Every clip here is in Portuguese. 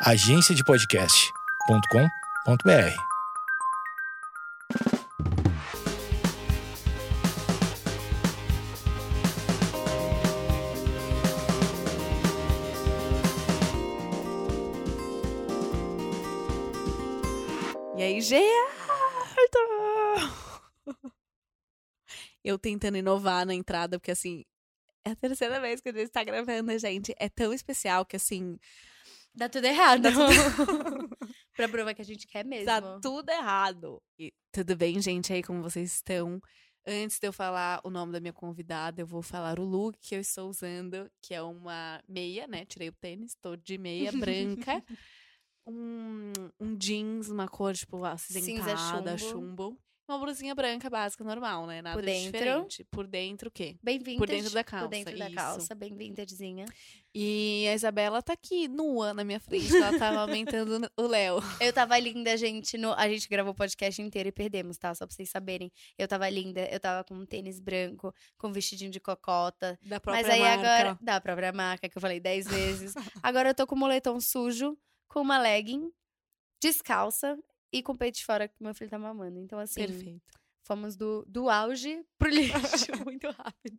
agenciadepodcast.com.br. E aí, Gerardo? Eu tentando inovar na entrada, porque assim, é a terceira vez que a gente está gravando, gente. É tão especial que assim. Dá tudo errado. Dá tudo... pra provar que a gente quer mesmo. Tá tudo errado. E tudo bem, gente, aí como vocês estão? Antes de eu falar o nome da minha convidada, eu vou falar o look que eu estou usando, que é uma meia, né? Tirei o tênis, tô de meia branca. um, um jeans, uma cor, tipo, acinzentada, Cinza chumbo. Uma blusinha branca básica, normal, né? Nada Por dentro. diferente. Por dentro, o quê? Bem vintage. Por dentro da calça, Por dentro da isso. calça, bem vintagezinha. E a Isabela tá aqui, nua, na minha frente. Ela tava aumentando o Léo. Eu tava linda, gente. No... A gente gravou o podcast inteiro e perdemos, tá? Só pra vocês saberem. Eu tava linda, eu tava com um tênis branco, com um vestidinho de cocota. Da própria Mas aí marca. agora. Da própria marca, que eu falei dez vezes. agora eu tô com um moletom sujo, com uma legging, descalça e com o peito de fora que meu filho tá mamando. Então, assim, Perfeito. fomos do, do auge pro lixo muito rápido.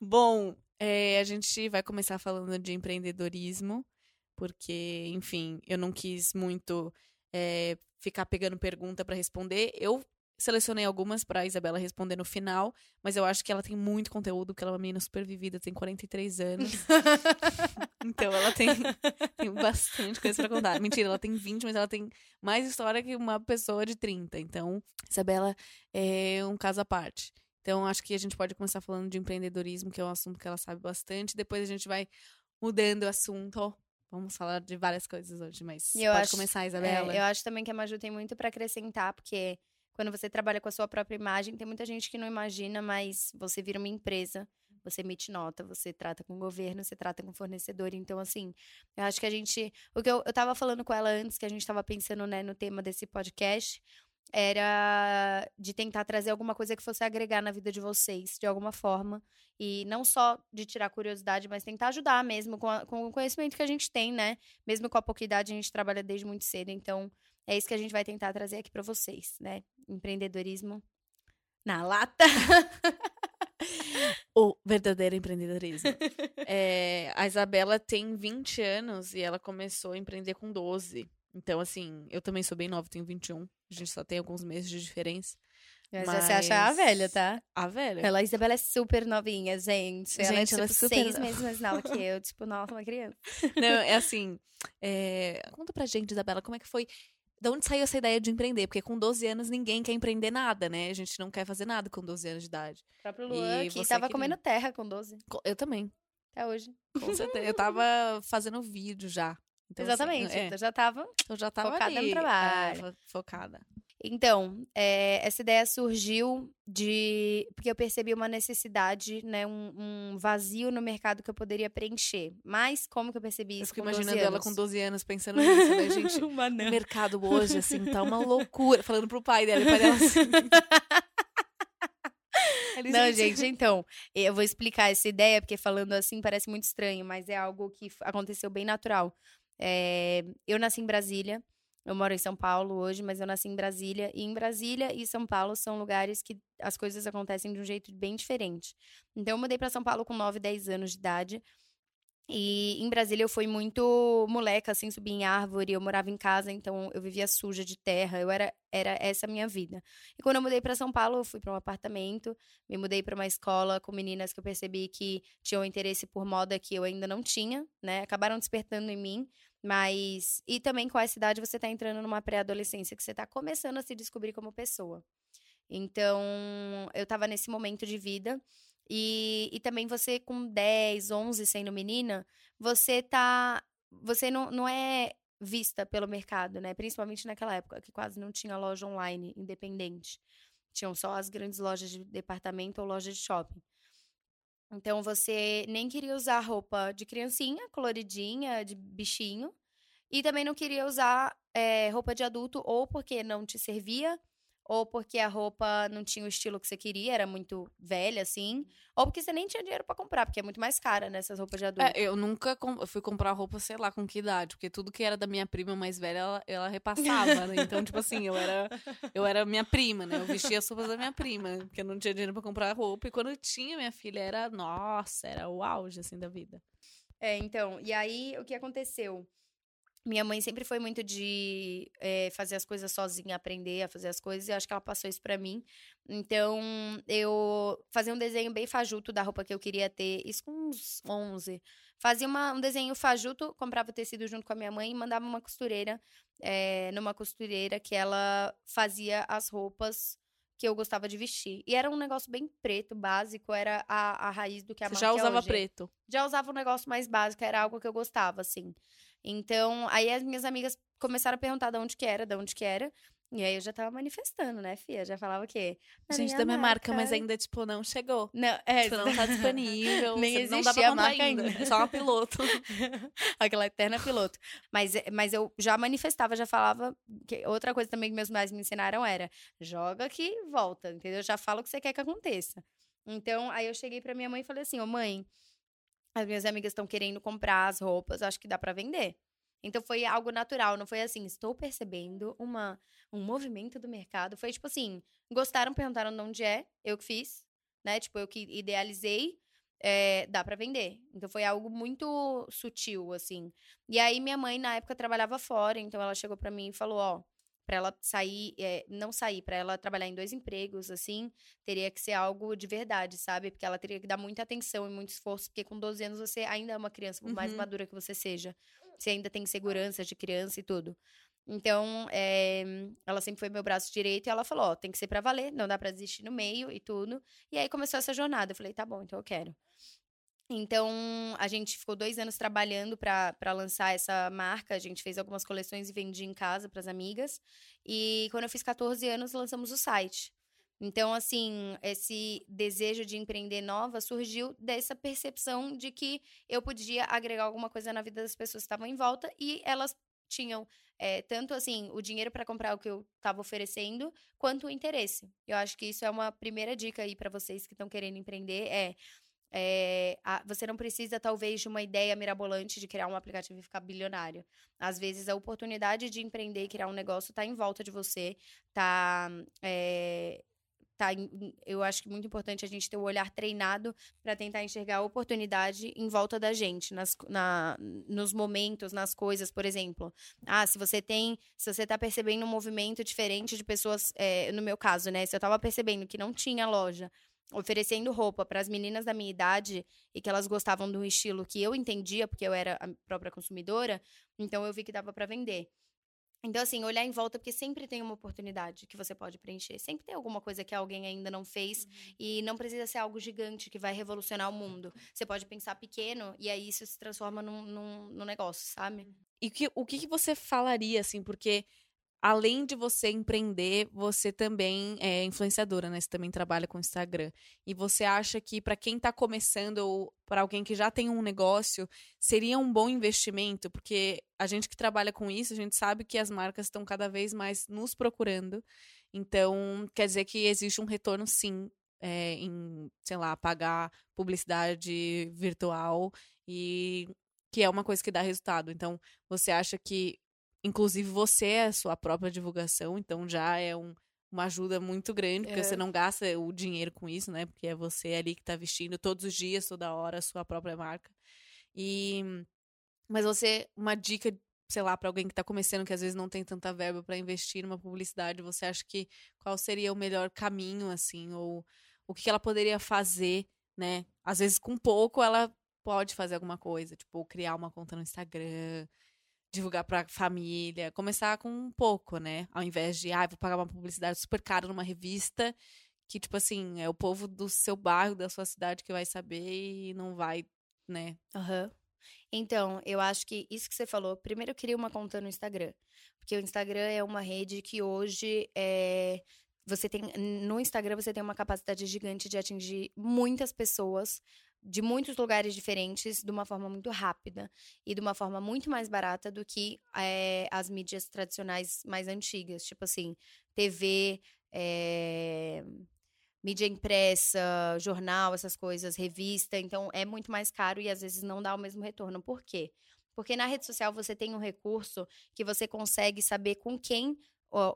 Bom, é, a gente vai começar falando de empreendedorismo, porque, enfim, eu não quis muito é, ficar pegando pergunta para responder. Eu selecionei algumas para Isabela responder no final, mas eu acho que ela tem muito conteúdo, que ela é uma menina super vivida, tem 43 anos. então ela tem, tem bastante coisa para contar. Mentira, ela tem 20, mas ela tem mais história que uma pessoa de 30. Então, Isabela é um caso à parte. Então, acho que a gente pode começar falando de empreendedorismo, que é um assunto que ela sabe bastante. Depois a gente vai mudando o assunto. Vamos falar de várias coisas hoje, mas eu pode acho- começar, É, Isabela. eu acho também que a Maju tem muito pra acrescentar, porque quando você trabalha com a sua própria imagem, tem muita gente que não imagina, mas você vira uma empresa, você emite nota, você trata com o governo, você trata com fornecedor. Então, assim, eu acho que a gente. O que eu, eu tava falando com ela antes, que a gente tava pensando, né, no tema desse podcast, era de tentar trazer alguma coisa que fosse agregar na vida de vocês, de alguma forma. E não só de tirar curiosidade, mas tentar ajudar mesmo com, a- com o conhecimento que a gente tem, né? Mesmo com a pouca idade, a gente trabalha desde muito cedo. Então, é isso que a gente vai tentar trazer aqui pra vocês, né? Empreendedorismo na lata. O verdadeiro empreendedorismo. É, a Isabela tem 20 anos e ela começou a empreender com 12. Então, assim, eu também sou bem nova, tenho 21. A gente só tem alguns meses de diferença. Mas, você acha a velha, tá? A velha. Ela, a Isabela é super novinha, gente. ela é, Gente, tipo, ela é super seis nova. meses mais nova que eu. Tipo, nossa, uma criança. Não, é assim. é, Conta pra gente, Isabela, como é que foi. Da onde saiu essa ideia de empreender? Porque com 12 anos ninguém quer empreender nada, né? A gente não quer fazer nada com 12 anos de idade. O próprio E Luan, que você tava queria? comendo terra com 12. Co- Eu também, Até hoje. com certeza. Eu tava fazendo vídeo já. Então, assim, Exatamente. é, Eu já tava eu já tava focada no ali, é, trabalho. fo- focada. Então, é, essa ideia surgiu de. Porque eu percebi uma necessidade, né? Um, um vazio no mercado que eu poderia preencher. Mas como que eu percebi Eu isso? fico com 12 imaginando ela com 12 anos pensando nisso, né, gente? O mercado hoje, assim, tá uma loucura. Falando pro pai dela, e o pai dela assim. Não, gente, então, eu vou explicar essa ideia, porque falando assim parece muito estranho, mas é algo que aconteceu bem natural. É, eu nasci em Brasília, eu moro em São Paulo hoje, mas eu nasci em Brasília, e em Brasília e São Paulo são lugares que as coisas acontecem de um jeito bem diferente. Então, eu mudei para São Paulo com 9, 10 anos de idade. E em Brasília eu fui muito moleca, assim, subia em árvore, eu morava em casa, então eu vivia suja de terra, eu era, era essa a minha vida. E quando eu mudei para São Paulo, eu fui para um apartamento, me mudei para uma escola com meninas que eu percebi que tinham interesse por moda que eu ainda não tinha, né? Acabaram despertando em mim, mas e também com essa idade você tá entrando numa pré-adolescência que você tá começando a se descobrir como pessoa. Então, eu tava nesse momento de vida e, e também você com 10, 11 sendo menina, você tá você não, não é vista pelo mercado, né? Principalmente naquela época que quase não tinha loja online independente. Tinham só as grandes lojas de departamento ou lojas de shopping. Então você nem queria usar roupa de criancinha, coloridinha, de bichinho. E também não queria usar eh, roupa de adulto, ou porque não te servia, ou porque a roupa não tinha o estilo que você queria, era muito velha, assim, ou porque você nem tinha dinheiro para comprar, porque é muito mais cara nessas né, roupas de adulto. É, eu nunca eu fui comprar roupa, sei lá, com que idade, porque tudo que era da minha prima mais velha, ela, ela repassava, né? Então, tipo assim, eu era, eu era minha prima, né? Eu vestia as roupas da minha prima, porque eu não tinha dinheiro para comprar roupa, e quando eu tinha minha filha, era, nossa, era o auge, assim, da vida. É, então, e aí, o que aconteceu? Minha mãe sempre foi muito de é, fazer as coisas sozinha, aprender a fazer as coisas, e acho que ela passou isso para mim. Então, eu fazia um desenho bem fajuto da roupa que eu queria ter, isso com uns 11. Fazia uma, um desenho fajuto, comprava o tecido junto com a minha mãe e mandava uma costureira, é, numa costureira que ela fazia as roupas que eu gostava de vestir. E era um negócio bem preto, básico, era a, a raiz do que a Você já usava hoje. preto? Já usava um negócio mais básico, era algo que eu gostava, assim. Então, aí as minhas amigas começaram a perguntar de onde que era, de onde que era. E aí eu já tava manifestando, né, Fia? Já falava o quê? Gente, da minha marca, mas ainda, tipo, não chegou. Não, é. Tipo, não tá disponível. Nem existia não dá pra a marca ainda. ainda. Só uma piloto. Aquela eterna piloto. Mas, eh, mas eu já manifestava, já falava. Que outra coisa também que meus pais me ensinaram era: joga que volta, entendeu? Já fala o que você quer que aconteça. Então, aí eu cheguei pra minha mãe e falei assim: ô mãe, as minhas amigas estão querendo comprar as roupas, acho que dá para vender. Então foi algo natural, não foi assim, estou percebendo uma, um movimento do mercado. Foi tipo assim, gostaram, perguntaram de onde é, eu que fiz, né? Tipo, eu que idealizei, é, dá para vender. Então foi algo muito sutil, assim. E aí minha mãe, na época, trabalhava fora, então ela chegou para mim e falou: Ó, para ela sair, é, não sair, para ela trabalhar em dois empregos, assim, teria que ser algo de verdade, sabe? Porque ela teria que dar muita atenção e muito esforço, porque com 12 anos você ainda é uma criança, por uhum. mais madura que você seja. Você ainda tem segurança de criança e tudo. Então, é, ela sempre foi meu braço direito e ela falou: Ó, tem que ser para valer, não dá para desistir no meio e tudo. E aí começou essa jornada. Eu falei: tá bom, então eu quero. Então, a gente ficou dois anos trabalhando para lançar essa marca. A gente fez algumas coleções e vendia em casa para as amigas. E quando eu fiz 14 anos, lançamos o site. Então, assim, esse desejo de empreender nova surgiu dessa percepção de que eu podia agregar alguma coisa na vida das pessoas que estavam em volta e elas tinham é, tanto assim o dinheiro para comprar o que eu estava oferecendo, quanto o interesse. Eu acho que isso é uma primeira dica aí para vocês que estão querendo empreender é é, a, você não precisa, talvez, de uma ideia mirabolante de criar um aplicativo e ficar bilionário. Às vezes, a oportunidade de empreender e criar um negócio está em volta de você, tá. É, tá em, eu acho que é muito importante a gente ter o olhar treinado para tentar enxergar a oportunidade em volta da gente, nas, na, nos momentos, nas coisas, por exemplo. Ah, se você tem, se você está percebendo um movimento diferente de pessoas, é, no meu caso, né? Se eu estava percebendo que não tinha loja oferecendo roupa para as meninas da minha idade e que elas gostavam do estilo que eu entendia, porque eu era a própria consumidora, então eu vi que dava para vender. Então, assim, olhar em volta, porque sempre tem uma oportunidade que você pode preencher. Sempre tem alguma coisa que alguém ainda não fez uhum. e não precisa ser algo gigante que vai revolucionar o mundo. Você pode pensar pequeno e aí isso se transforma num, num, num negócio, sabe? E que, o que, que você falaria, assim, porque além de você empreender, você também é influenciadora, né? Você também trabalha com Instagram. E você acha que para quem está começando ou para alguém que já tem um negócio, seria um bom investimento? Porque a gente que trabalha com isso, a gente sabe que as marcas estão cada vez mais nos procurando. Então, quer dizer que existe um retorno sim é, em, sei lá, pagar publicidade virtual e que é uma coisa que dá resultado. Então, você acha que Inclusive, você é a sua própria divulgação, então já é um, uma ajuda muito grande, porque é. você não gasta o dinheiro com isso, né? Porque é você ali que tá vestindo todos os dias, toda hora, a sua própria marca. E. Mas você, uma dica, sei lá, para alguém que tá começando, que às vezes não tem tanta verba para investir numa publicidade, você acha que qual seria o melhor caminho, assim? Ou o que ela poderia fazer, né? Às vezes, com pouco, ela pode fazer alguma coisa, tipo, criar uma conta no Instagram divulgar pra família, começar com um pouco, né? Ao invés de, ah, vou pagar uma publicidade super cara numa revista, que, tipo assim, é o povo do seu bairro, da sua cidade que vai saber e não vai, né? Aham. Uhum. Então, eu acho que isso que você falou, primeiro eu queria uma conta no Instagram. Porque o Instagram é uma rede que hoje é. Você tem. No Instagram você tem uma capacidade gigante de atingir muitas pessoas de muitos lugares diferentes de uma forma muito rápida e de uma forma muito mais barata do que é, as mídias tradicionais mais antigas, tipo assim, TV, é, mídia impressa, jornal, essas coisas, revista. Então, é muito mais caro e às vezes não dá o mesmo retorno. Por quê? Porque na rede social você tem um recurso que você consegue saber com quem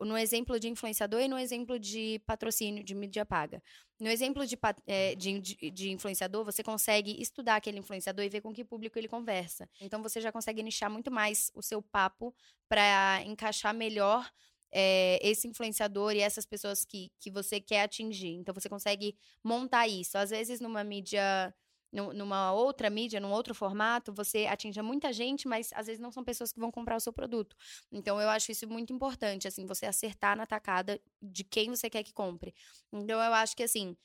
no exemplo de influenciador e no exemplo de patrocínio, de mídia paga. No exemplo de, é, de, de, influenciador, você consegue estudar aquele influenciador e ver com que público ele conversa. Então, você já consegue nichar muito mais o seu papo para encaixar melhor é, esse influenciador e essas pessoas que, que você quer atingir. Então, você consegue montar isso. Às vezes, numa mídia numa outra mídia, num outro formato, você atinge muita gente, mas às vezes não são pessoas que vão comprar o seu produto. Então eu acho isso muito importante, assim, você acertar na tacada de quem você quer que compre. Então eu acho que assim,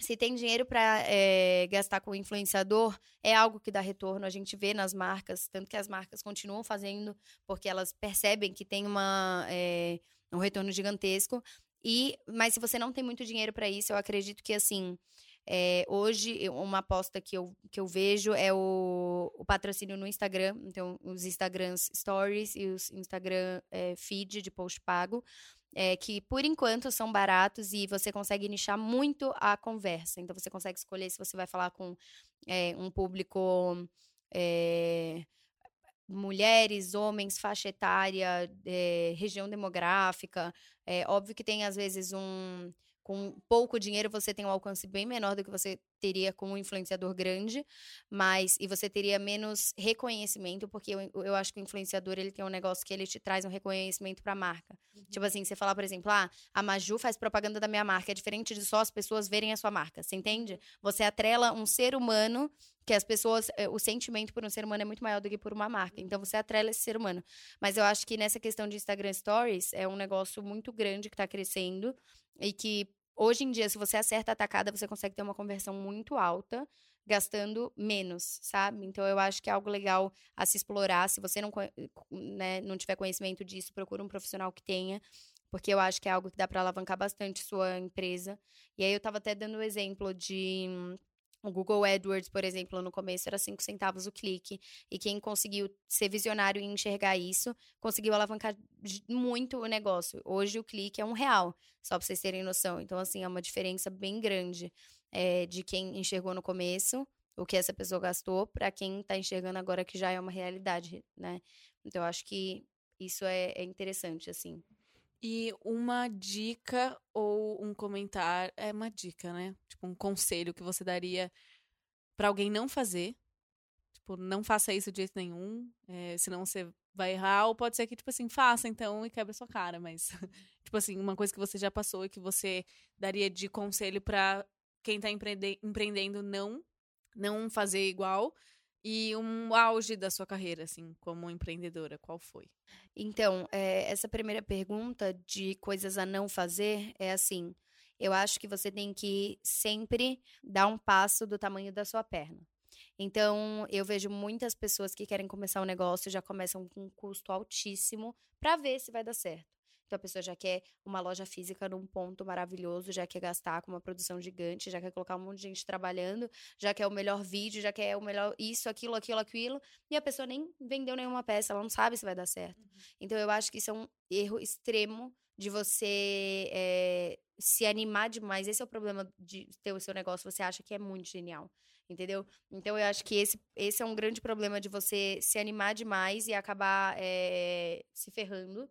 se tem dinheiro para é, eh, gastar com o influenciador, é algo que dá retorno. A gente vê nas marcas, tanto que as marcas continuam fazendo, porque elas percebem que tem uma, é, um retorno gigantesco. E, mas se você não tem muito dinheiro para isso, eu acredito que assim é, hoje, uma aposta que eu, que eu vejo é o, o patrocínio no Instagram. Então, os Instagrams Stories e os Instagram é, Feed de post pago. É, que por enquanto são baratos e você consegue nichar muito a conversa. Então você consegue escolher se você vai falar com é, um público é, mulheres, homens, faixa etária, é, região demográfica. É óbvio que tem às vezes um com pouco dinheiro você tem um alcance bem menor do que você teria com um influenciador grande, mas e você teria menos reconhecimento, porque eu, eu acho que o influenciador ele tem um negócio que ele te traz um reconhecimento para a marca. Uhum. Tipo assim, você falar, por exemplo, ah, a Maju faz propaganda da minha marca, é diferente de só as pessoas verem a sua marca, você entende? Você atrela um ser humano que as pessoas, eh, o sentimento por um ser humano é muito maior do que por uma marca. Então você atrela esse ser humano. Mas eu acho que nessa questão de Instagram Stories é um negócio muito grande que está crescendo e que Hoje em dia, se você acerta a tacada, você consegue ter uma conversão muito alta, gastando menos, sabe? Então, eu acho que é algo legal a se explorar. Se você não, né, não tiver conhecimento disso, procura um profissional que tenha, porque eu acho que é algo que dá para alavancar bastante sua empresa. E aí, eu estava até dando o exemplo de o Google AdWords, por exemplo, no começo era 5 centavos o clique. E quem conseguiu ser visionário e enxergar isso, conseguiu alavancar muito o negócio. Hoje o clique é um real, só para vocês terem noção. Então, assim, é uma diferença bem grande é, de quem enxergou no começo, o que essa pessoa gastou, para quem está enxergando agora que já é uma realidade, né? Então, eu acho que isso é, é interessante, assim. E uma dica ou um comentário, é uma dica, né? Tipo, um conselho que você daria para alguém não fazer. Tipo, não faça isso de jeito nenhum, é, senão você vai errar. Ou pode ser que, tipo assim, faça então e quebra sua cara. Mas, tipo assim, uma coisa que você já passou e que você daria de conselho para quem tá empreende empreendendo não, não fazer igual. E um auge da sua carreira, assim, como empreendedora, qual foi? Então, é, essa primeira pergunta de coisas a não fazer é assim: eu acho que você tem que sempre dar um passo do tamanho da sua perna. Então, eu vejo muitas pessoas que querem começar um negócio já começam com um custo altíssimo para ver se vai dar certo. Então a pessoa já quer uma loja física num ponto maravilhoso, já quer gastar com uma produção gigante, já quer colocar um monte de gente trabalhando, já quer o melhor vídeo, já quer o melhor isso, aquilo, aquilo, aquilo, e a pessoa nem vendeu nenhuma peça, ela não sabe se vai dar certo. Uhum. Então eu acho que isso é um erro extremo de você é, se animar demais. Esse é o problema de ter o seu negócio, você acha que é muito genial. Entendeu? Então eu acho que esse, esse é um grande problema de você se animar demais e acabar é, se ferrando.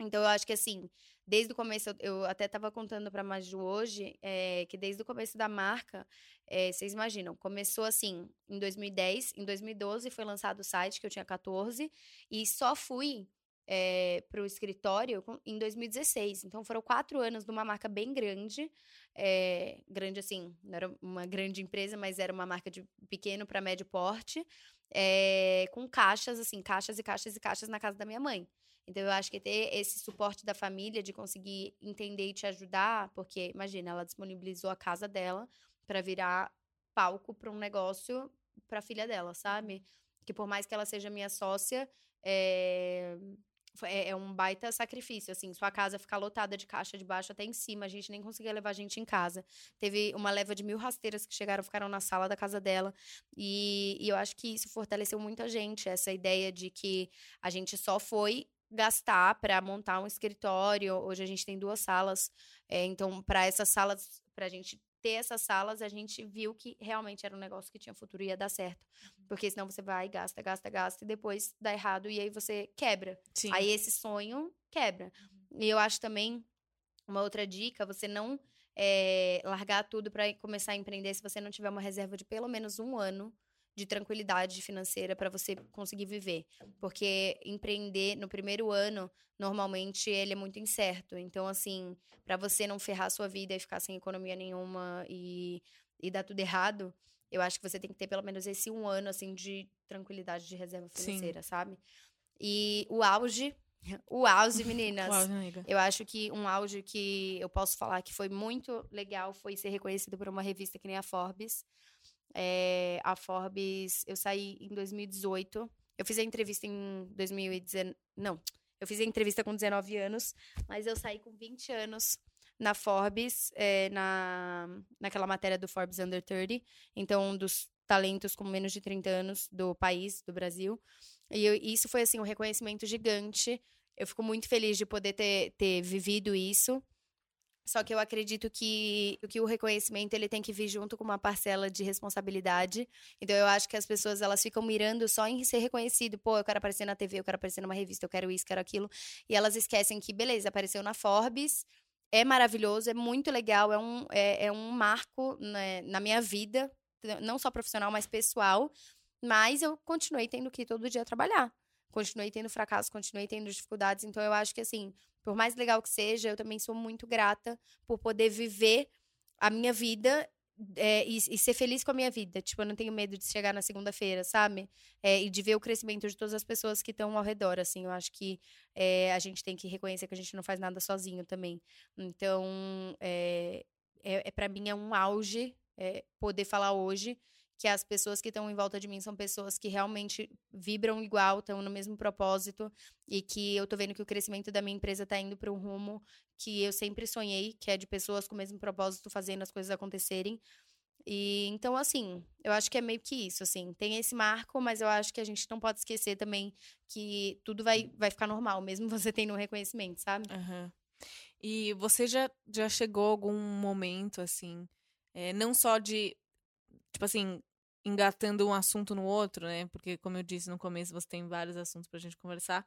Então, eu acho que assim, desde o começo, eu até estava contando para a Maju hoje, é, que desde o começo da marca, é, vocês imaginam, começou assim, em 2010, em 2012 foi lançado o site, que eu tinha 14, e só fui é, para o escritório em 2016. Então, foram quatro anos de uma marca bem grande, é, grande assim, não era uma grande empresa, mas era uma marca de pequeno para médio porte, é, com caixas, assim, caixas e caixas e caixas na casa da minha mãe. Então, eu acho que ter esse suporte da família, de conseguir entender e te ajudar, porque, imagina, ela disponibilizou a casa dela para virar palco para um negócio para a filha dela, sabe? Que por mais que ela seja minha sócia, é, é, é, um baita sacrifício, assim, sua casa ficar lotada de caixa de baixo até em cima, a gente nem conseguia levar a gente em casa. Teve uma leva de mil rasteiras que chegaram, ficaram na sala da casa dela, e, e eu acho que isso fortaleceu muito a gente, essa ideia de que a gente só foi gastar para montar um escritório. Hoje a gente tem duas salas, é, então para essas salas, para a gente ter essas salas, a gente viu que realmente era um negócio que tinha futuro e ia dar certo. Porque senão você vai, gasta, gasta, gasta, e depois dá errado e aí você quebra. Sim. Aí esse sonho quebra. E eu acho também uma outra dica, você não é, largar tudo para começar a empreender se você não tiver uma reserva de pelo menos um ano de tranquilidade financeira para você conseguir viver. Porque empreender no primeiro ano, normalmente, ele é muito incerto. Então, assim, para você não ferrar sua vida e ficar sem economia nenhuma e, e dar tudo errado, eu acho que você tem que ter pelo menos esse um ano, assim, de tranquilidade de reserva financeira, Sim. sabe? E o auge o auge, meninas. eu acho que um auge que eu posso falar que foi muito legal foi ser reconhecido por uma revista que nem a Forbes. É, a Forbes, eu saí em 2018. Eu fiz a entrevista em 2019. Não, eu fiz a entrevista com 19 anos, mas eu saí com 20 anos na Forbes, é, na, naquela matéria do Forbes Under 30. Então, um dos talentos com menos de 30 anos do país, do Brasil. E eu, isso foi, assim, um reconhecimento gigante. Eu fico muito feliz de poder ter, ter vivido isso. Só que eu acredito que, que o reconhecimento ele tem que vir junto com uma parcela de responsabilidade. Então eu acho que as pessoas elas ficam mirando só em ser reconhecido. Pô, eu quero aparecer na TV, eu quero aparecer numa revista, eu quero isso, quero aquilo. E elas esquecem que, beleza, apareceu na Forbes, é maravilhoso, é muito legal, é um, é, é um marco né, na minha vida, não só profissional, mas pessoal. Mas eu continuei tendo que todo dia trabalhar. Continuei tendo fracasso, continuei tendo dificuldades. Então eu acho que assim por mais legal que seja, eu também sou muito grata por poder viver a minha vida é, e, e, ser feliz com a minha vida. Tipo, eu não tenho medo de chegar na segunda-feira, sabe? É, e de ver o crescimento de todas as pessoas que estão ao redor, assim. Eu acho que é, a gente tem que reconhecer que a gente não faz nada sozinho também. Então, é, é, é para mim é um auge poder falar hoje que as pessoas que estão em volta de mim são pessoas que realmente vibram igual, estão no mesmo propósito e que eu tô vendo que o crescimento da minha empresa tá indo para um rumo que eu sempre sonhei, que é de pessoas com o mesmo propósito fazendo as coisas acontecerem. E então assim, eu acho que é meio que isso, assim, tem esse marco, mas eu acho que a gente não pode esquecer também que tudo vai, vai ficar normal, mesmo você tendo um reconhecimento, sabe? Uhum. E você já, já chegou a algum momento, assim, é, não só de tipo assim, engatando um assunto no outro, né? Porque, como eu disse no começo, você tem vários assuntos pra gente conversar.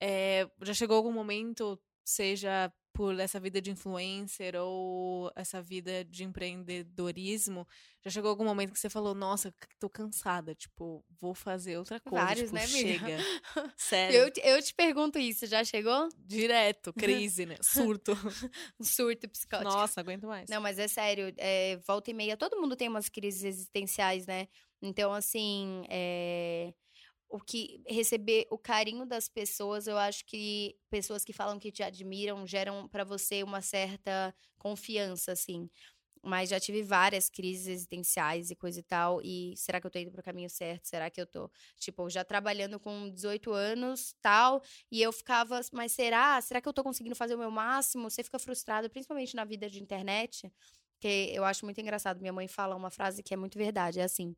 É, já chegou algum momento, seja por essa vida de influencer ou essa vida de empreendedorismo, já chegou algum momento que você falou, nossa, tô cansada, tipo, vou fazer outra coisa. Vários, tipo, né, chega. Sério. Eu, eu te pergunto isso, já chegou? Direto, crise, né? Surto. um surto psicótico. Nossa, aguento mais. Não, mas é sério, é, volta e meia, todo mundo tem umas crises existenciais, né? Então, assim, é o que receber o carinho das pessoas, eu acho que pessoas que falam que te admiram geram para você uma certa confiança, assim. Mas já tive várias crises existenciais e coisa e tal. E será que eu tô indo pro caminho certo? Será que eu tô, tipo, já trabalhando com 18 anos, tal? E eu ficava, mas será? Será que eu tô conseguindo fazer o meu máximo? Você fica frustrado, principalmente na vida de internet. Que eu acho muito engraçado. Minha mãe fala uma frase que é muito verdade. É assim: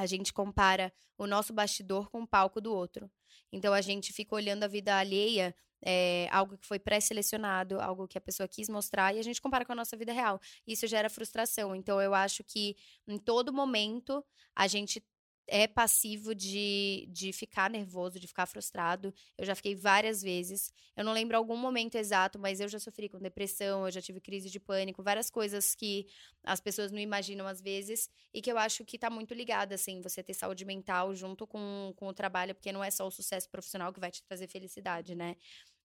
a gente compara o nosso bastidor com o palco do outro. Então a gente fica olhando a vida alheia, é, algo que foi pré-selecionado, algo que a pessoa quis mostrar, e a gente compara com a nossa vida real. Isso gera frustração. Então eu acho que em todo momento a gente é passivo de, de ficar nervoso, de ficar frustrado. Eu já fiquei várias vezes. Eu não lembro algum momento exato, mas eu já sofri com depressão, eu já tive crise de pânico, várias coisas que as pessoas não imaginam às vezes e que eu acho que tá muito ligada, assim, você ter saúde mental junto com, com o trabalho, porque não é só o sucesso profissional que vai te trazer felicidade, né?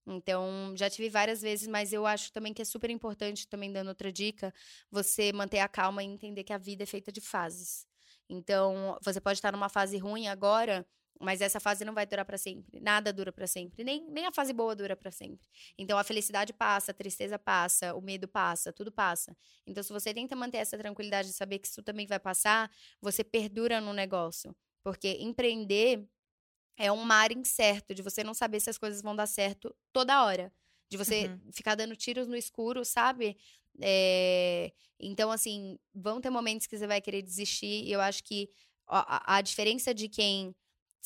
Então, já tive várias vezes, mas eu acho também que é super importante, também dando outra dica, você manter a calma e entender que a vida é feita de fases. Então, você pode estar numa fase ruim agora, mas essa fase não vai durar para sempre. Nada dura para sempre. Nem, nem a fase boa dura para sempre. Então a felicidade passa, a tristeza passa, o medo passa, tudo passa. Então se você tenta manter essa tranquilidade de saber que isso também vai passar, você perdura no negócio. Porque empreender é um mar incerto de você não saber se as coisas vão dar certo toda hora. De você uhum. ficar dando tiros no escuro, sabe? É, então, assim, vão ter momentos que você vai querer desistir. E eu acho que a, a diferença de quem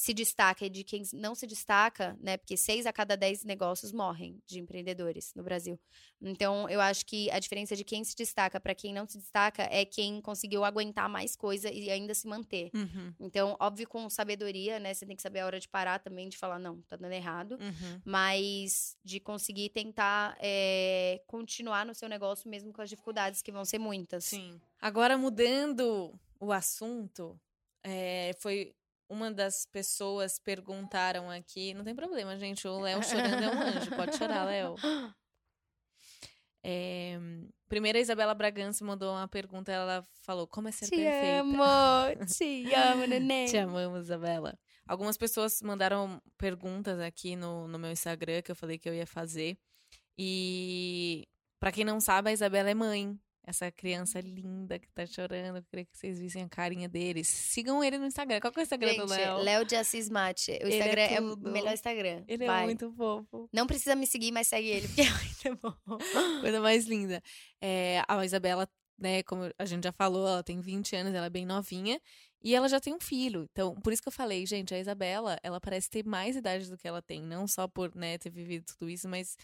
se destaca e de quem não se destaca, né? Porque seis a cada dez negócios morrem de empreendedores no Brasil. Então, eu acho que a diferença de quem se destaca para quem não se destaca é quem conseguiu aguentar mais coisa e ainda se manter. Uhum. Então, óbvio, com sabedoria, né? Você tem que saber a hora de parar também, de falar, não, tá dando errado. Uhum. Mas de conseguir tentar é, continuar no seu negócio mesmo com as dificuldades que vão ser muitas. Sim. Agora, mudando o assunto, é, foi uma das pessoas perguntaram aqui. Não tem problema, gente. O Léo chorando é um anjo. Pode chorar, Léo. É, primeiro, a Isabela Bragança mandou uma pergunta. Ela falou: Como é ser Te perfeita? amo, te amo, neném. Te amamos, Isabela. Algumas pessoas mandaram perguntas aqui no, no meu Instagram que eu falei que eu ia fazer. E, pra quem não sabe, a Isabela é mãe. Essa criança linda que tá chorando. Eu queria que vocês vissem a carinha deles. Sigam ele no Instagram. Qual que é o Instagram do Gente, Léo? Léo de Assis Mate. O é Instagram é, tudo. o melhor Instagram. Ele Vai. é muito fofo. Não precisa me seguir, mas segue ele, porque é muito bom. Coisa mais linda. É, a Isabela, né, como a gente já falou, ela tem 20 anos, ela é bem novinha. E ela já tem um filho. Então, por isso que eu falei, gente, a Isabela, ela parece ter mais idade do que ela tem. Não só por, né, ter vivido tudo isso, mas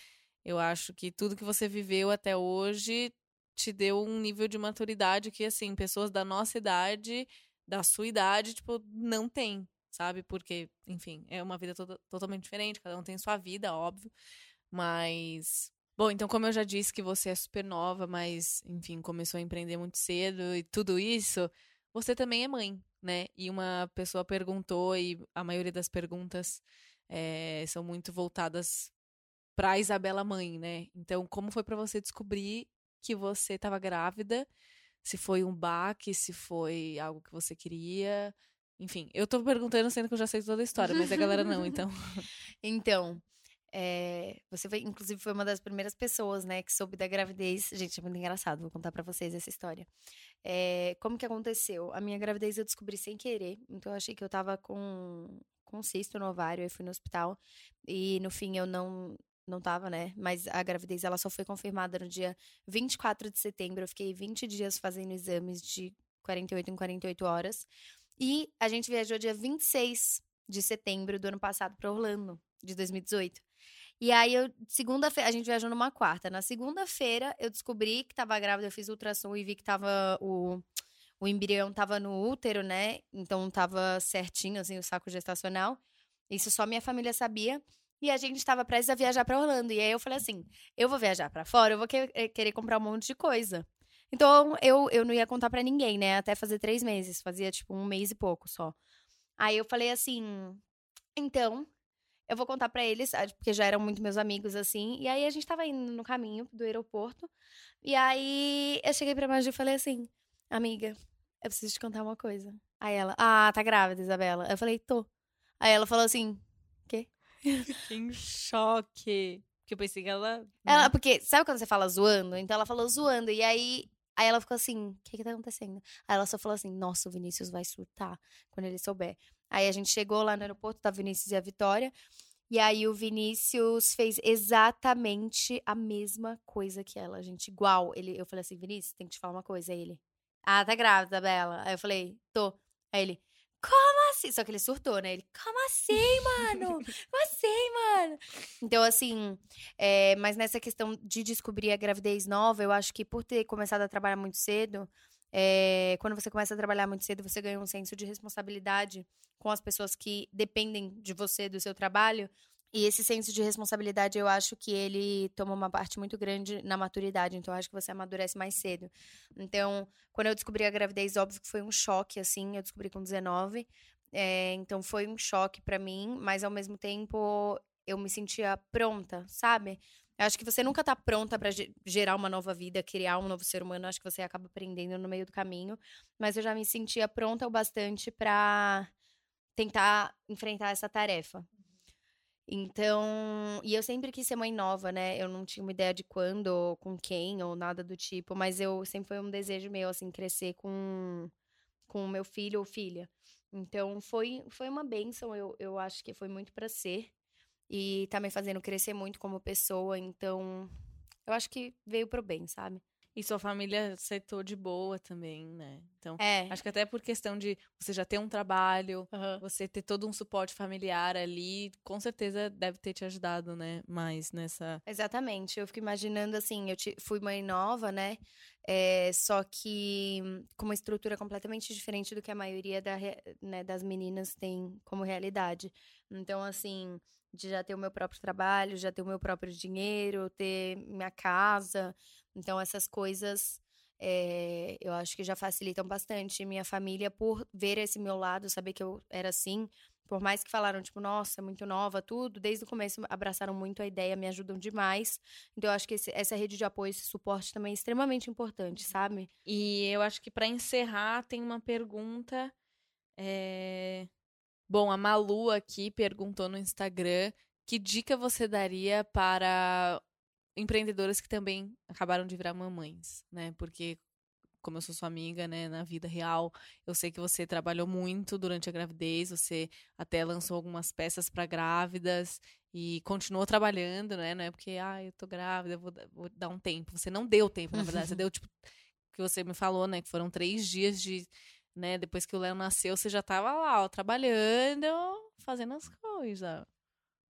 eu acho que tudo que você viveu até hoje te deu um nível de maturidade que, assim, pessoas da nossa idade, da sua idade, tipo, não tem, sabe? Porque, enfim, é uma vida toda- totalmente diferente, cada um tem sua vida, óbvio. Mas. Bom, então, como eu já disse que você é super nova, mas, enfim, começou a empreender muito cedo e tudo isso, você também é mãe, né? E uma pessoa perguntou, e a maioria das perguntas eh, são muito voltadas pra Isabela mãe, né? Então, como foi pra você descobrir que você estava grávida? Se foi um baque, se foi algo que você queria. Enfim, eu tô perguntando sendo que eu já sei toda a história, mas a galera não, então. Então, é, você foi, inclusive, foi uma das primeiras pessoas, né, que soube da gravidez. Gente, é muito engraçado, vou contar pra vocês essa história. É, como que aconteceu? A minha gravidez eu descobri sem querer, então eu achei que eu tava com, com cisto no ovário, aí fui no hospital, e no fim eu não. Não tava, né? Mas a gravidez ela só foi confirmada no dia 24 de setembro. Eu fiquei 20 dias fazendo exames de 48 em 48 horas. E a gente viajou dia 26 de setembro do ano passado pra Orlando, de 2018. E aí, eu, segunda-feira, a gente viajou numa quarta. Na segunda-feira, eu descobri que tava grávida, eu fiz ultrassom e vi que tava o, o embrião tava no útero, né? Então tava certinho, assim, o saco gestacional. Isso só minha família sabia. E a gente tava prestes a viajar pra Orlando. E aí eu falei assim: eu vou viajar pra fora, eu vou que- eh, querer comprar um monte de coisa. Então eu, eu não ia contar pra ninguém, né? Até fazer três meses. Fazia tipo um mês e pouco só. Aí eu falei assim: então, eu vou contar pra eles, porque já eram muito meus amigos assim. E aí a gente tava indo no caminho do aeroporto. E aí eu cheguei pra Maju e falei assim: amiga, eu preciso te contar uma coisa. Aí ela: ah, tá grávida, Isabela. Eu falei: tô. Aí ela falou assim: Fiquei em choque. Porque eu pensei que ela. né? Ela, porque, sabe quando você fala zoando? Então ela falou zoando. E aí, aí ela ficou assim: o que que tá acontecendo? Aí ela só falou assim: nossa, o Vinícius vai surtar quando ele souber. Aí a gente chegou lá no aeroporto, tá Vinícius e a Vitória. E aí o Vinícius fez exatamente a mesma coisa que ela, gente. Igual. Ele, eu falei assim: Vinícius, tem que te falar uma coisa. Aí ele: ah, tá grávida, Bela. Aí eu falei: tô. Aí ele: como assim? Só que ele surtou, né? Ele: como assim, mano? Como assim, mano? Então, assim. É, mas nessa questão de descobrir a gravidez nova, eu acho que por ter começado a trabalhar muito cedo, é, quando você começa a trabalhar muito cedo, você ganha um senso de responsabilidade com as pessoas que dependem de você, do seu trabalho. E esse senso de responsabilidade, eu acho que ele toma uma parte muito grande na maturidade. Então, eu acho que você amadurece mais cedo. Então, quando eu descobri a gravidez, óbvio que foi um choque, assim. Eu descobri com 19. É, então, foi um choque pra mim. Mas, ao mesmo tempo, eu me sentia pronta, sabe? Eu acho que você nunca tá pronta ge- gerar uma nova vida, criar um novo ser humano. Eu acho que você acaba aprendendo no meio do caminho. Mas eu já me sentia pronta o bastante pra tentar enfrentar essa tarefa. Então, e eu sempre quis ser mãe nova, né? Eu não tinha uma ideia de quando, com quem, ou nada do tipo, mas eu sempre foi um desejo meu, assim, crescer com com o meu filho ou filha. Então, foi, foi uma bênção, eu, eu acho que foi muito pra ser. E tá me fazendo crescer muito como pessoa, então eu acho que veio pro bem, sabe? E sua família aceitou de boa também, né? Então, É. acho que até por questão de você já ter um trabalho, aham. você ter todo um suporte familiar ali, com certeza deve ter te ajudado, né? Mais nessa. Exatamente. Eu fico imaginando assim, eu ti- fui mãe nova, né? É, só que com uma estrutura completamente diferente do que a maioria da né, das meninas tem como realidade. Então, assim, de já ter o meu próprio trabalho, já ter o meu próprio dinheiro, ter minha casa. Então, essas coisas é, eu acho que já facilitam bastante. Minha família, por ver esse meu lado, saber que eu era assim, por mais que falaram, tipo, nossa, muito nova, tudo, desde o começo abraçaram muito a ideia, me ajudam demais. Então, eu acho que esse- essa rede de apoio, esse suporte também é extremamente importante, sabe? E eu acho que pra encerrar, tem uma pergunta. é, Bom, a Malu aqui perguntou no Instagram que dica você daria para empreendedoras que também acabaram de virar mamães, né? Porque, como eu sou sua amiga, né, na vida real, eu sei que você trabalhou muito durante a gravidez, você até lançou algumas peças para grávidas e continuou trabalhando, né? Não é porque, ah, eu tô grávida, eu vou, dar- vou dar um tempo. Você não deu tempo, na verdade, você deu, tipo, que você me falou, né, que foram três dias de, né, depois que o Léo nasceu, você já tava lá, ó, trabalhando, fazendo as coisas.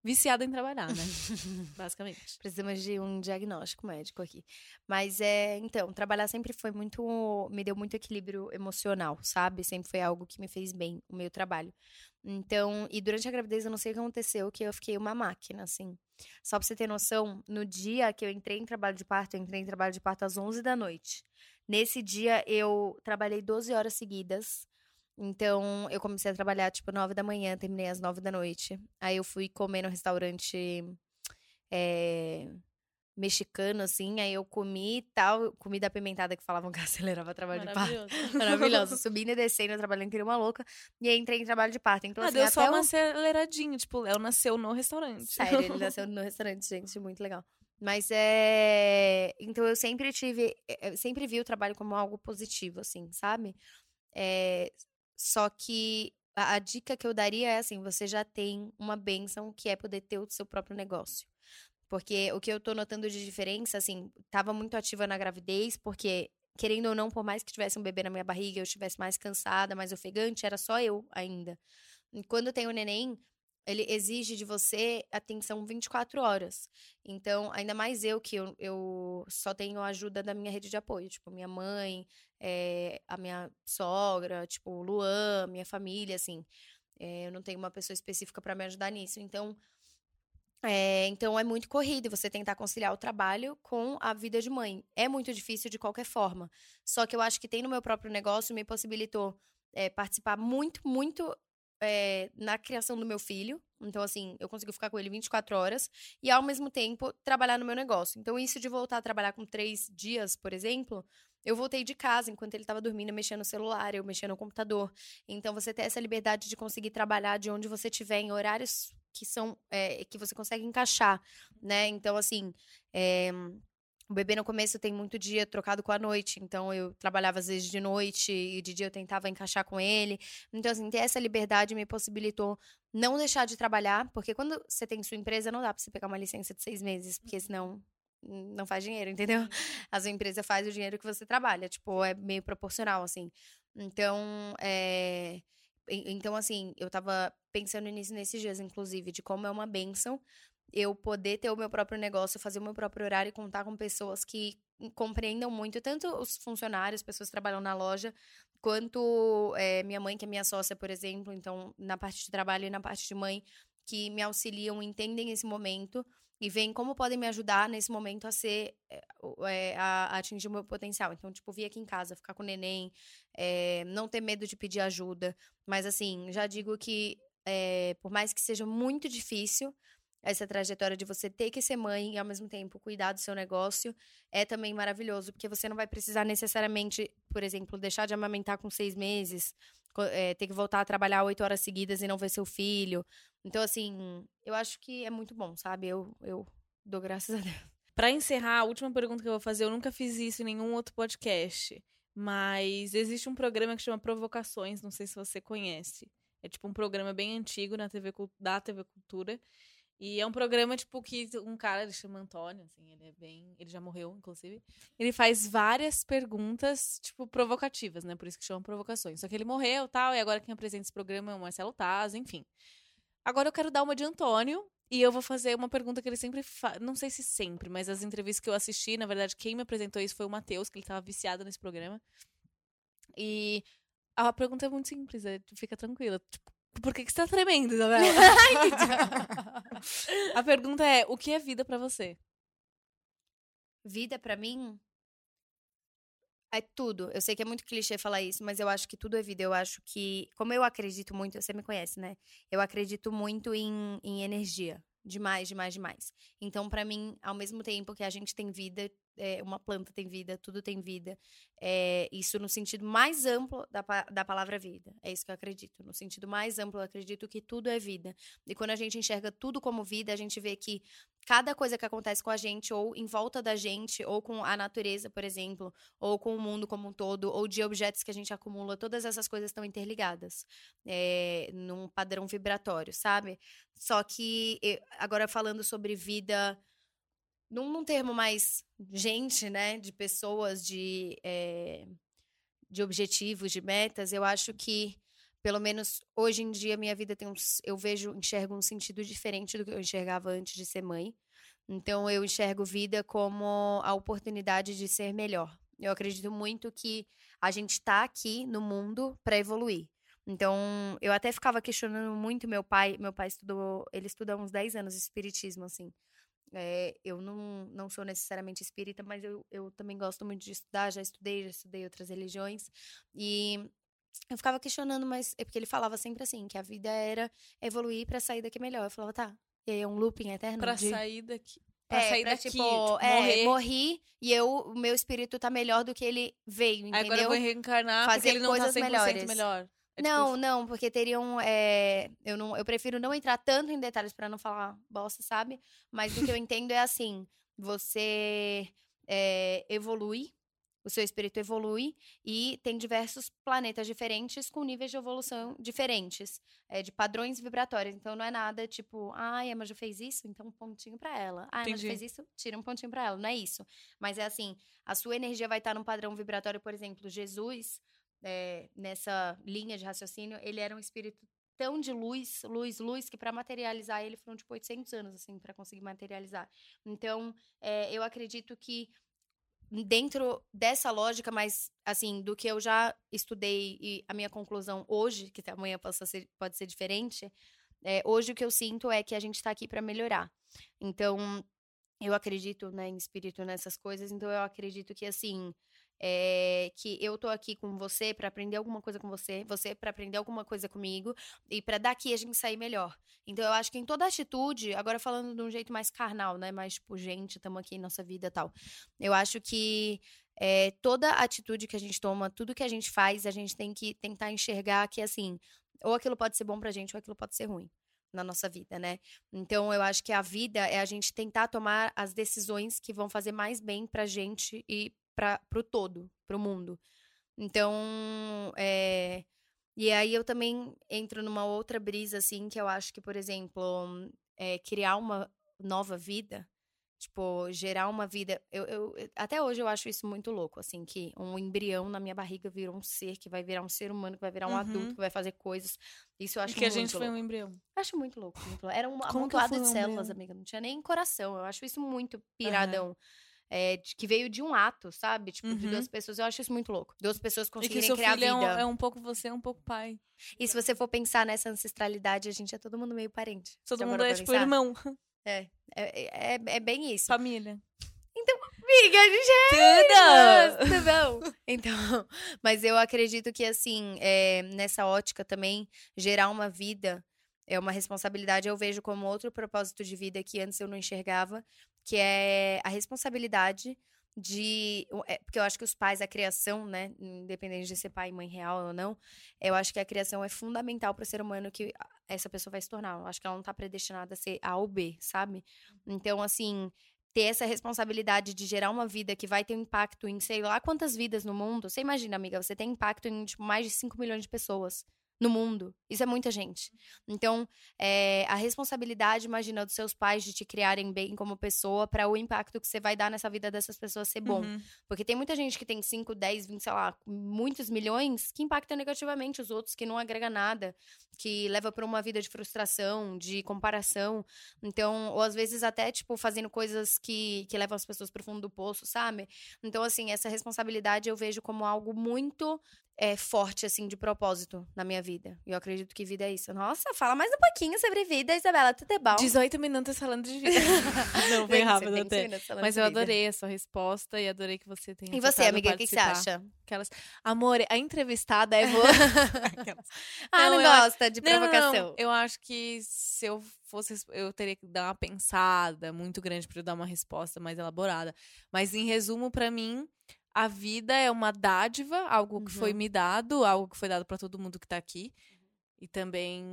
Viciada em trabalhar, né? Basicamente. Precisamos de um diagnóstico médico aqui. Mas é, então, trabalhar sempre foi muito, me deu muito equilíbrio emocional, sabe? Sempre foi algo que me fez bem, o meu trabalho. Então, e durante a gravidez eu não sei o que aconteceu, que eu fiquei uma máquina, assim. Só pra você ter noção, no dia que eu entrei em trabalho de parto, eu entrei em trabalho de parto às 11 da noite. Nesse dia eu trabalhei 12 horas seguidas. Então, eu comecei a trabalhar, tipo, 9 da manhã, terminei às 9 da noite. Aí eu fui comer no restaurante é, mexicano, assim, aí eu comi tal, comida apimentada que falavam que acelerava trabalho de parto. Maravilhoso. Subindo e descendo, trabalhando que uma louca. E aí entrei em trabalho de parto. Então, Ah, assim, deu só uma o... aceleradinha. Tipo, o Léo nasceu no restaurante. Sério, ele nasceu no restaurante, gente, muito legal. Mas é. Então eu sempre tive. Eu sempre vi o trabalho como algo positivo, assim, sabe? É... Só que a, a dica que eu daria é assim: você já tem uma bênção que é poder ter o seu próprio negócio. Porque o que eu tô notando de diferença, assim, tava muito ativa na gravidez, porque, querendo ou não, por mais que tivesse um bebê na minha barriga, eu estivesse mais cansada, mais ofegante, era só eu ainda. E quando tem o neném, ele exige de você atenção 24 horas. Então, ainda mais eu, que eu, eu só tenho a ajuda da minha rede de apoio. Tipo, minha mãe, eh, a minha sogra, tipo, o Luan, minha família, assim. Eh, eu não tenho uma pessoa específica para me ajudar nisso. Então, é, então é muito corrido você tentar conciliar o trabalho com a vida de mãe. É muito difícil de qualquer forma. Só que eu acho que tem no meu próprio negócio me possibilitou é, participar muito, muito é, na criação do meu filho. Então, assim, eu consigo ficar com ele 24 horas e, ao mesmo tempo, trabalhar no meu negócio. Então, isso de voltar a trabalhar com três dias, por exemplo, eu voltei de casa enquanto ele estava dormindo, mexendo no celular, eu mexendo no computador. Então, você ter essa liberdade de conseguir trabalhar de onde você estiver, em horários que são é, que você consegue encaixar, né? Então, assim, é, o bebê no começo tem muito dia trocado com a noite, então eu trabalhava às vezes de noite e de dia eu tentava encaixar com ele. Então, assim, ter essa liberdade me possibilitou não deixar de trabalhar, porque quando você tem sua empresa, não dá pra você pegar uma licença de seis meses, porque senão não faz dinheiro, entendeu? A sua empresa faz o dinheiro que você trabalha, tipo, é meio proporcional, assim. Então, é... Então, assim, eu tava pensando nisso nesses dias, inclusive, de como é uma benção eu poder ter o meu próprio negócio, fazer o meu próprio horário e contar com pessoas que compreendam muito, tanto os funcionários, pessoas que trabalham na loja, quanto é, minha mãe, que é minha sócia, por exemplo, então, na parte de trabalho e na parte de mãe, que me auxiliam, entendem esse momento e veem como podem me ajudar nesse momento a ser, é, a, atingir o meu potencial. Então, tipo, vir aqui em casa, ficar com o neném, é, não ter medo de pedir ajuda. Mas, assim, já digo que, é, por mais que seja muito difícil, essa trajetória de você ter que ser mãe e ao mesmo tempo cuidar do seu negócio é também maravilhoso, porque você não vai precisar necessariamente, por exemplo, deixar de amamentar com seis meses, é, ter que voltar a trabalhar oito horas seguidas e não ver seu filho. Então, assim, eu acho que é muito bom, sabe? Eu, eu dou graças a Deus. Para encerrar, a última pergunta que eu vou fazer, eu nunca fiz isso em nenhum outro podcast, mas existe um programa que chama Provocações, não sei se você conhece. É tipo um programa bem antigo na TV, da TV Cultura E é um programa, tipo, que um cara, ele chama Antônio, assim, ele é bem. Ele já morreu, inclusive. Ele faz várias perguntas, tipo, provocativas, né? Por isso que chamam provocações. Só que ele morreu tal, e agora quem apresenta esse programa é o Marcelo Taz, enfim. Agora eu quero dar uma de Antônio. E eu vou fazer uma pergunta que ele sempre faz. Não sei se sempre, mas as entrevistas que eu assisti, na verdade, quem me apresentou isso foi o Matheus, que ele tava viciado nesse programa. E a pergunta é muito simples, é, fica tranquila. Tipo, por que, que você tá tremendo, Isabela? a pergunta é: o que é vida pra você? Vida pra mim é tudo. Eu sei que é muito clichê falar isso, mas eu acho que tudo é vida. Eu acho que, como eu acredito muito, você me conhece, né? Eu acredito muito em, em energia. Demais, demais, demais. Então, pra mim, ao mesmo tempo que a gente tem vida, é, uma planta tem vida, tudo tem vida. É, isso no sentido mais amplo da, da palavra vida. É isso que eu acredito. No sentido mais amplo, eu acredito que tudo é vida. E quando a gente enxerga tudo como vida, a gente vê que cada coisa que acontece com a gente, ou em volta da gente, ou com a natureza, por exemplo, ou com o mundo como um todo, ou de objetos que a gente acumula, todas essas coisas estão interligadas é, num padrão vibratório, sabe? Só que, agora falando sobre vida num, num termo mais gente, né, de pessoas, de, é, de objetivos, de metas, eu acho que, pelo menos hoje em dia, minha vida tem um, eu vejo, enxergo um sentido diferente do que eu enxergava antes de ser mãe. Então, eu enxergo vida como a oportunidade de ser melhor. Eu acredito muito que a gente está aqui no mundo para evoluir. Então, eu até ficava questionando muito meu pai. Meu pai estudou, ele estuda há uns 10 anos espiritismo, assim. É, eu não, não sou necessariamente espírita, mas eu, eu também gosto muito de estudar, já estudei, já estudei outras religiões. E eu ficava questionando, mas é porque ele falava sempre assim, que a vida era evoluir para sair daqui melhor. Eu falava, tá, e aí é um looping eterno. Pra de... sair daqui. Pra é, sair pra, daqui, tipo, tipo, é, morrer. morri e eu, o meu espírito tá melhor do que ele veio, entendeu? Agora eu vou reencarnar porque Fazer ele não tá coisas 100% melhores. melhor. É tipo não, não, porque teriam. é, eu, não, eu prefiro não entrar tanto em detalhes pra não falar bosta, sabe? Mas o que eu entendo é assim: você é, evolui, o seu espírito evolui e tem diversos planetas diferentes com níveis de evolução diferentes, é, de padrões vibratórios. Então não é nada tipo, ai, a Maju fez isso, então um pontinho pra ela. Ah, a Entendi. fez isso, tira um pontinho pra ela. Não é isso. Mas é assim: a sua energia vai estar num padrão vibratório, por exemplo, Jesus é, nessa linha de raciocínio, ele era um espírito tão de luz, luz, luz, que para materializar ele foram tipo 800 anos, assim, para conseguir materializar. Então, é, eu acredito que dentro dessa lógica, mas assim, do que eu já estudei e a minha conclusão hoje, que amanhã possa ser, pode ser diferente, é, hoje o que eu sinto é que a gente está aqui para melhorar. Então, eu acredito né, em espírito nessas coisas, então eu acredito que assim. É, que eu tô aqui com você para aprender alguma coisa com você, você para aprender alguma coisa comigo e para daqui a gente sair melhor. Então eu acho que em toda atitude, agora falando de um jeito mais carnal, né, mais tipo, gente, estamos aqui em nossa vida tal. Eu acho que é, toda atitude que a gente toma, tudo que a gente faz, a gente tem que tentar enxergar que assim, ou aquilo pode ser bom pra gente ou aquilo pode ser ruim na nossa vida, né? Então eu acho que a vida é a gente tentar tomar as decisões que vão fazer mais bem pra gente e para pro todo, pro mundo. Então, é, e aí eu também entro numa outra brisa assim que eu acho que, por exemplo, é, criar uma nova vida, tipo, gerar uma vida, eu, eu- até hoje eu acho isso muito louco, assim, que um embrião na minha barriga virou um ser que vai virar um ser humano, que vai virar um Uhum. adulto, que vai fazer coisas. Isso eu E acho que a muito gente foi louco. um embrião. Eu acho muito louco. muito louco. Era um que amontoado foi de um células, embrião? amiga. Não tinha nem coração. Eu acho isso muito piradão. É, de- que veio de um ato, sabe? Tipo, de Uhum. duas pessoas. Eu acho isso muito louco. Duas pessoas E que conseguirem seu criar filho é um, vida. é um pouco você, um pouco pai. E se você for pensar nessa ancestralidade, a gente é todo mundo meio parente. Todo mundo é tipo pensar? irmão. É, é, é, é bem isso. Família. Amiga, a gente Tudo! Tudo bom? Então, mas eu acredito que, assim, é, nessa ótica também, gerar uma vida é uma responsabilidade. Eu vejo como outro propósito de vida que antes eu não enxergava, que é a responsabilidade de. é, porque eu acho que os pais, a criação, né, independente de ser pai e mãe real ou não, eu acho que a criação é fundamental para o ser humano que essa pessoa vai se tornar. Eu acho que ela não tá predestinada a ser A ou B, sabe? Então, assim, ter essa responsabilidade de gerar uma vida que vai ter um impacto em sei lá quantas vidas no mundo. Você imagina, amiga, você tem impacto em tipo, mais de 5 milhões de pessoas no mundo. Isso é muita gente. Então, é, a responsabilidade, imagina, dos seus pais de te criarem bem como pessoa para o impacto que você vai dar nessa vida dessas pessoas ser bom. Uhum. Porque tem muita gente que tem 5, 10, 20, sei lá, muitos milhões que impacta negativamente os outros, que não agrega nada, que leva para uma vida de frustração, de comparação. Então, ou às vezes até, tipo, fazendo coisas que, que levam as pessoas pro fundo do poço, sabe? Então, assim, essa responsabilidade eu vejo como algo muito é, forte, assim, de propósito na minha vida. E eu acredito que vida é isso. Nossa, fala mais um pouquinho sobre vida, Isabela, tudo é bom? 18 minutos falando de vida. Não, bem rápido até. Mas eu adorei a sua resposta e adorei que você tenha E você, amiga, o que, que você acha? Aquelas... Amor, a entrevistada é boa. Ah, não, Não, eu acho- gosta de Não, não, não. provocação. Eu acho que se eu fosse, eu teria que dar uma pensada muito grande para eu dar uma resposta mais elaborada. Mas em resumo, para mim, a vida é uma dádiva, algo que foi Uhum. me dado, algo que foi dado para todo mundo que tá aqui. E também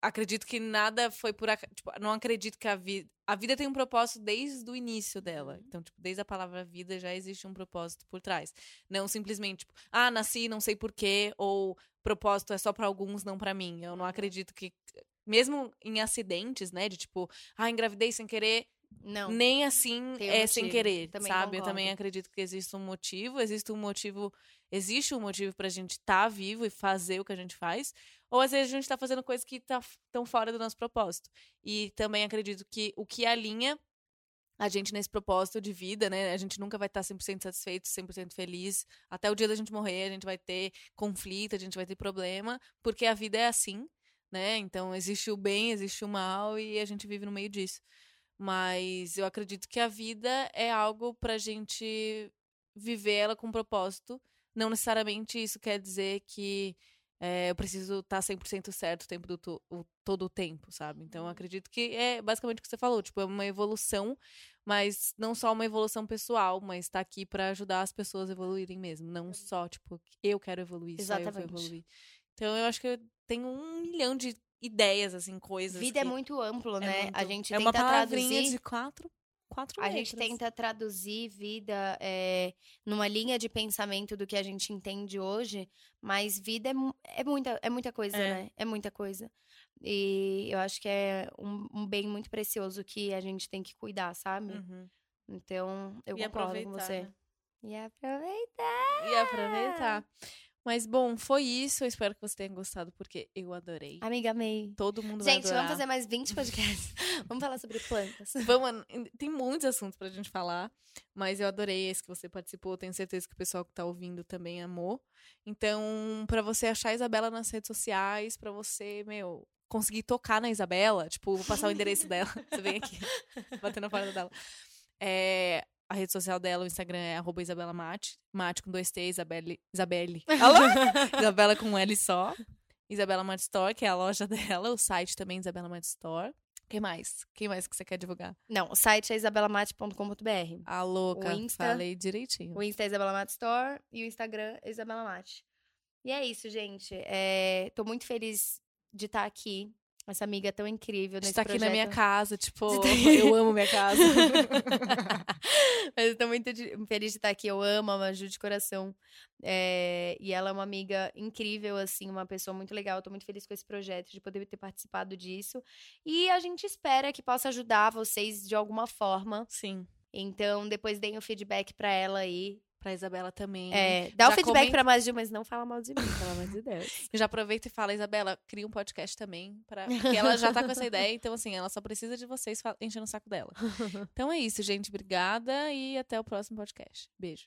acredito que nada foi por acaso. Tipo, não acredito que a vida. A vida tem um propósito desde o início dela. Então, tipo, desde a palavra vida já existe um propósito por trás. Não simplesmente, tipo, ah, nasci, não sei porquê, ou propósito é só pra alguns, não pra mim. Eu não acredito que. Mesmo em acidentes, né? De tipo, ah, engravidei sem querer, Não. nem assim um é sem motivo. querer, Também sabe? Eu também concordo. acredito que existe um motivo, existe um motivo, existe um motivo pra gente estar vivo e fazer o que a gente faz, ou às vezes a gente tá fazendo coisas que estão fora do nosso propósito. E também acredito que o que alinha a gente nesse propósito de vida, né? A gente nunca vai estar 100% satisfeito, 100% feliz. Até o dia da gente morrer, a gente vai ter conflito, a gente vai ter problema, porque a vida é assim, né? Então existe o bem, existe o mal e a gente vive no meio disso. Mas eu acredito que a vida é algo pra gente viver ela com propósito. Não necessariamente isso quer dizer que é, eu preciso estar 100% certo o tempo do o- todo o tempo, sabe? Então eu acredito que é basicamente o que você falou, tipo, é uma evolução, mas não só uma evolução pessoal, mas tá aqui pra ajudar as pessoas a evoluírem mesmo, não só tipo, eu quero evoluir, só eu vou Exatamente. evoluir. Então eu acho que eu tenho um milhão de ideias assim, coisas Vida é que- muito amplo, é né? muito- A gente é uma tenta palavrinha traduzir. de quatro, quatro A gente letras. tenta traduzir vida é, numa linha de pensamento do que a gente entende hoje, mas vida é, é muita, é muita coisa, É. né? É muita coisa. E eu acho que é um, um bem muito precioso que a gente tem que cuidar, sabe? Uhum. Então, eu E concordo com você. né? E aproveitar. E aproveitar. Mas bom, foi isso. Eu espero que você tenha gostado, porque eu adorei. Amiga, amei. Todo mundo Gente, adorar. vamos fazer mais 20 podcasts. vamos falar sobre plantas. Vamos, tem muitos assuntos pra gente falar, mas eu adorei esse que você participou. Tenho certeza que o pessoal que tá ouvindo também amou. Então, pra você achar a Isabela nas redes sociais, pra você, meu, conseguir tocar na Isabela, tipo, vou passar o endereço dela. Você vem aqui, bater na porta dela. É, a rede social dela, o Instagram é arroba Isabela Mate. Mate com dois T, Isabelle. Isabelle. Alô? Isabela com um L só. Isabela Mate Store, que é a loja dela. O site também, Isabela Mate Store. Quem mais? Quem mais que você quer divulgar? Não, o site é isabelamate.com.br. A louca, O Insta- falei direitinho. O Insta é Isabela Mate Store e o Instagram é Isabela Mate. E é isso, gente. É, tô muito feliz de estar aqui. Essa amiga tão incrível nesse tá aqui na minha projeto. casa, tipo, tá- eu amo minha casa. Mas eu tô muito feliz de estar aqui. Eu amo a Maju de coração. É, e ela é uma amiga incrível, assim, uma pessoa muito legal. Eu tô muito feliz com esse projeto, de poder ter participado disso. E a gente espera que possa ajudar vocês de alguma forma. Sim, Então, depois deem o feedback pra ela aí. Pra Isabela também. É, dá o Já feedback comenta- pra Maju, mas não fala mal de mim, pelo amor de Deus. Já aproveita e fala, Isabela, cria um podcast também. Pra... Porque ela já tá com essa ideia, então assim, ela só precisa de vocês enchendo o saco dela. Então é isso, gente. Obrigada e até o próximo podcast. Beijo.